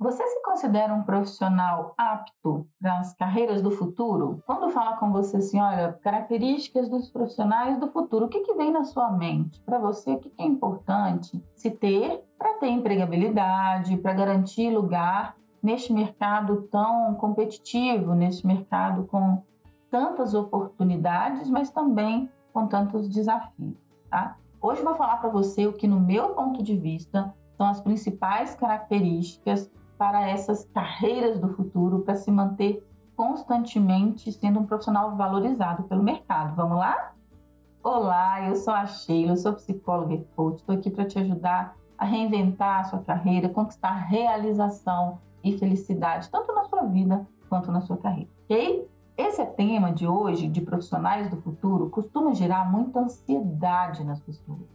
Você se considera um profissional apto para as carreiras do futuro? Quando fala com você assim, olha, características dos profissionais do futuro, o que, que vem na sua mente? Para você, o que, que é importante se ter para ter empregabilidade, para garantir lugar neste mercado tão competitivo, neste mercado com tantas oportunidades, mas também com tantos desafios, tá? Hoje eu vou falar para você o que, no meu ponto de vista, são as principais características para essas carreiras do futuro, para se manter constantemente sendo um profissional valorizado pelo mercado. Vamos lá? Olá, eu sou a Sheila, sou psicóloga e coach. Estou aqui para te ajudar a reinventar a sua carreira, conquistar realização e felicidade, tanto na sua vida quanto na sua carreira, ok? Esse tema de hoje, de profissionais do futuro, costuma gerar muita ansiedade nas pessoas.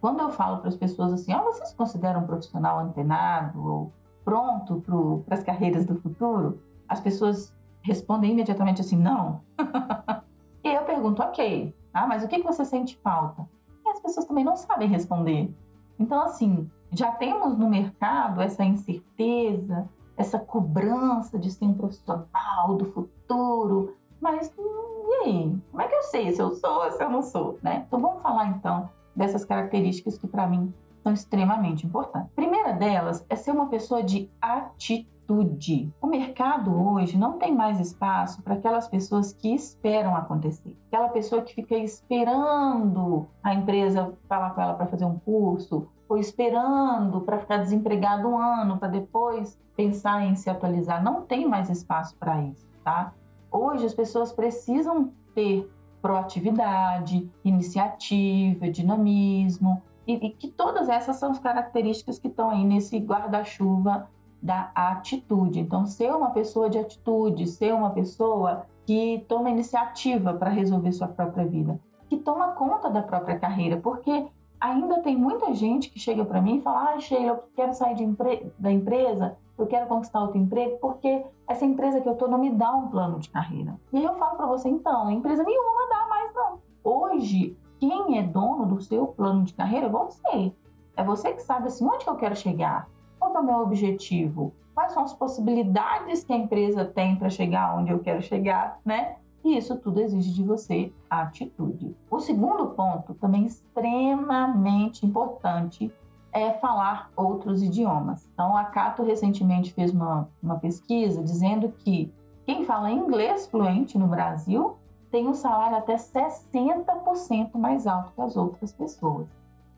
Quando eu falo para as pessoas assim, oh, você se considera um profissional antenado ou pronto para as carreiras do futuro? As pessoas respondem imediatamente assim, não. e eu pergunto, ok, ah, mas o que, que você sente falta? E as pessoas também não sabem responder. Então, assim, já temos no mercado essa incerteza, essa cobrança de ser um profissional do futuro, mas e aí? Como é que eu sei se eu sou, se eu não sou, né? Então vamos falar então dessas características que para mim são extremamente importantes. A primeira delas é ser uma pessoa de atitude. O mercado hoje não tem mais espaço para aquelas pessoas que esperam acontecer. Aquela pessoa que fica esperando a empresa falar com ela para fazer um curso, ou esperando para ficar desempregado um ano, para depois pensar em se atualizar. Não tem mais espaço para isso, tá? Hoje as pessoas precisam ter proatividade, iniciativa, dinamismo, e, e que todas essas são as características que estão aí nesse guarda-chuva da atitude. Então, ser uma pessoa de atitude, ser uma pessoa que toma iniciativa para resolver sua própria vida, que toma conta da própria carreira, porque ainda tem muita gente que chega para mim e fala: Ah, Sheila, eu quero sair empre da empresa, eu quero conquistar outro emprego, porque essa empresa que eu estou não me dá um plano de carreira. E aí eu falo para você: então, empresa nenhuma dá mais, não. Hoje, quem é dono do seu plano de carreira é você. É você que sabe assim, onde que eu quero chegar, qual é o meu objetivo, quais são as possibilidades que a empresa tem para chegar onde eu quero chegar, né? E isso tudo exige de você atitude. O segundo ponto, também extremamente importante, é falar outros idiomas. Então, a Cato recentemente fez uma, uma pesquisa dizendo que quem fala inglês fluente no Brasil tem um salário até 60% mais alto que as outras pessoas.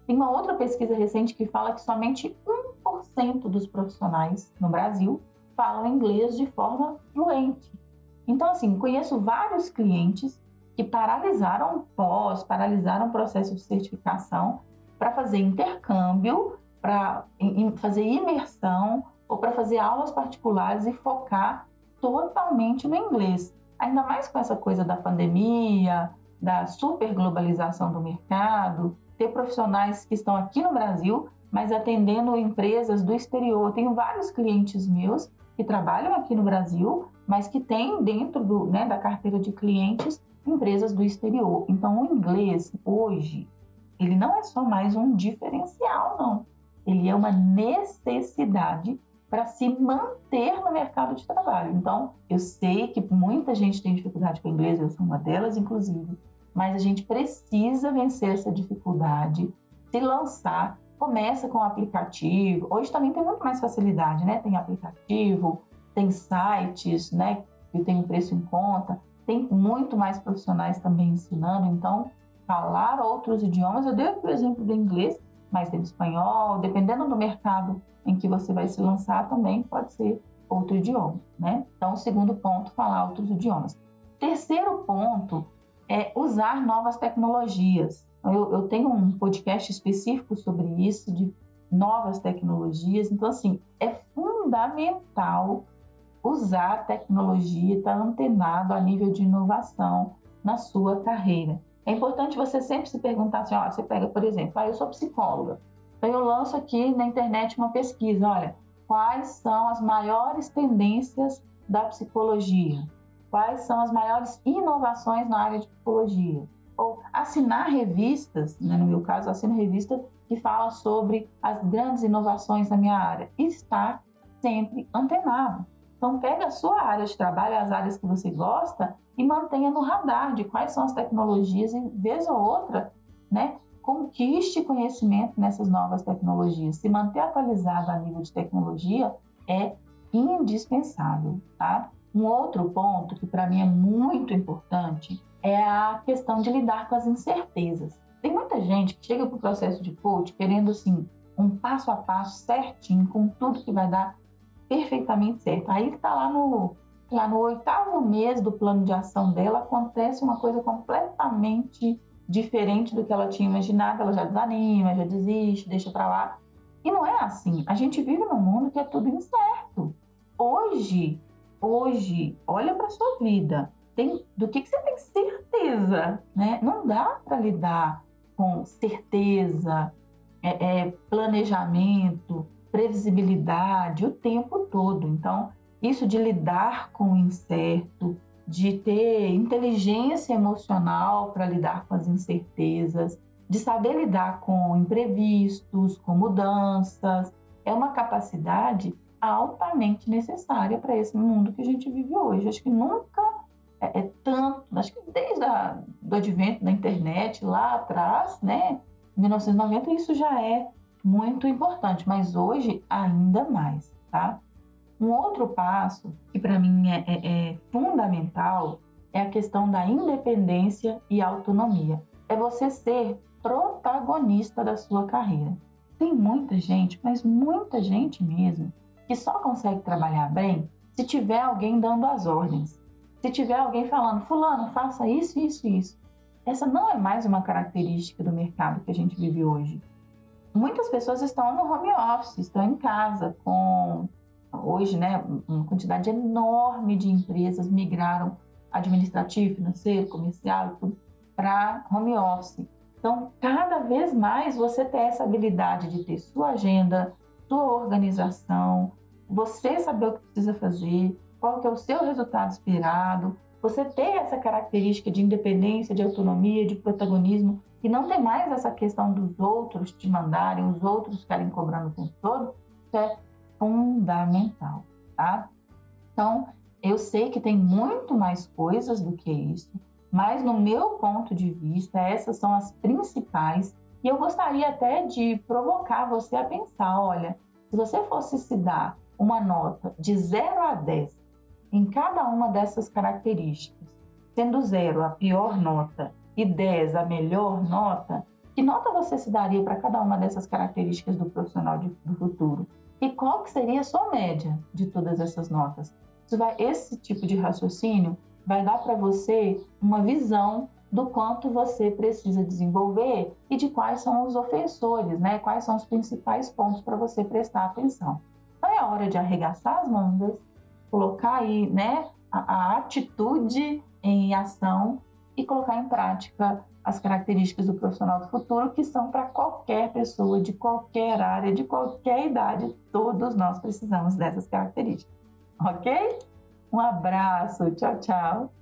Tem uma outra pesquisa recente que fala que somente 1% dos profissionais no Brasil falam inglês de forma fluente. Então, assim, conheço vários clientes que paralisaram pós, paralisaram o processo de certificação para fazer intercâmbio, para fazer imersão ou para fazer aulas particulares e focar totalmente no inglês. Ainda mais com essa coisa da pandemia, da superglobalização do mercado, ter profissionais que estão aqui no Brasil, mas atendendo empresas do exterior. tenho vários clientes meus que trabalham aqui no Brasil, mas que têm dentro do, né, da carteira de clientes empresas do exterior. Então, o inglês hoje, ele não é só mais um diferencial, não. Ele é uma necessidade para se manter no mercado de trabalho. Então, eu sei que muita gente tem dificuldade com o inglês, eu sou uma delas, inclusive, mas a gente precisa vencer essa dificuldade, se lançar começa com o aplicativo. Hoje também tem muito mais facilidade, né? Tem aplicativo, tem sites, né? Que tem um preço em conta. Tem muito mais profissionais também ensinando. Então, falar outros idiomas, eu dei o exemplo do inglês, mas tem espanhol, dependendo do mercado em que você vai se lançar também pode ser outro idioma, né? Então, segundo ponto, falar outros idiomas. Terceiro ponto é usar novas tecnologias. Eu, eu tenho um podcast específico sobre isso, de novas tecnologias. Então, assim, é fundamental usar a tecnologia, estar tá antenado a nível de inovação na sua carreira. É importante você sempre se perguntar assim, ó, você pega, por exemplo, ah, eu sou psicóloga, então eu lanço aqui na internet uma pesquisa, olha, quais são as maiores tendências da psicologia? Quais são as maiores inovações na área de psicologia? ou assinar revistas, né? no meu caso, assino revista que fala sobre as grandes inovações da minha área e estar sempre antenado. Então, pega a sua área de trabalho, as áreas que você gosta e mantenha no radar de quais são as tecnologias e, vez ou outra, né, conquiste conhecimento nessas novas tecnologias. Se manter atualizado a nível de tecnologia é indispensável, tá? Um outro ponto que para mim é muito importante é a questão de lidar com as incertezas. Tem muita gente que chega para o processo de coach querendo assim um passo a passo certinho, com tudo que vai dar perfeitamente certo. Aí está lá no, lá no oitavo mês do plano de ação dela, acontece uma coisa completamente diferente do que ela tinha imaginado, ela já desanima, já desiste, deixa para lá. E não é assim. A gente vive num mundo que é tudo incerto. Hoje, hoje, olha para sua vida. Tem, do que, que você tem certeza, né? Não dá para lidar com certeza, é, é, planejamento, previsibilidade o tempo todo. Então, isso de lidar com o incerto, de ter inteligência emocional para lidar com as incertezas, de saber lidar com imprevistos, com mudanças, é uma capacidade altamente necessária para esse mundo que a gente vive hoje. Acho que nunca é, é tanto, acho que desde o advento da internet lá atrás, né, 1990, isso já é muito importante, mas hoje ainda mais, tá? Um outro passo que para mim é, é, é fundamental é a questão da independência e autonomia. É você ser protagonista da sua carreira. Tem muita gente, mas muita gente mesmo, que só consegue trabalhar bem se tiver alguém dando as ordens. Se tiver alguém falando, fulano, faça isso, isso, isso. Essa não é mais uma característica do mercado que a gente vive hoje muitas pessoas estão no home office, estão em casa com hoje, né, uma quantidade enorme de empresas migraram administrativo, financeiro, comercial, tudo para home office. Então, cada vez mais você tem essa habilidade de ter sua agenda, sua organização, você saber o que precisa fazer, qual que é o seu resultado esperado, você ter essa característica de independência, de autonomia, de protagonismo, e não ter mais essa questão dos outros te mandarem, os outros ficarem cobrando o tempo todo, isso é fundamental, tá? Então, eu sei que tem muito mais coisas do que isso, mas no meu ponto de vista, essas são as principais. E eu gostaria até de provocar você a pensar: olha, se você fosse se dar uma nota de 0 a 10 em cada uma dessas características, sendo 0 a pior nota e 10 a melhor nota, que nota você se daria para cada uma dessas características do profissional de, do futuro? E qual que seria a sua média de todas essas notas? Vai, esse tipo de raciocínio vai dar para você uma visão do quanto você precisa desenvolver e de quais são os ofensores, né? Quais são os principais pontos para você prestar atenção. Então é hora de arregaçar as mangas, colocar aí, né, a, a atitude em ação e colocar em prática as características do profissional do futuro, que são para qualquer pessoa, de qualquer área, de qualquer idade, todos nós precisamos dessas características. Ok? Um abraço, tchau, tchau.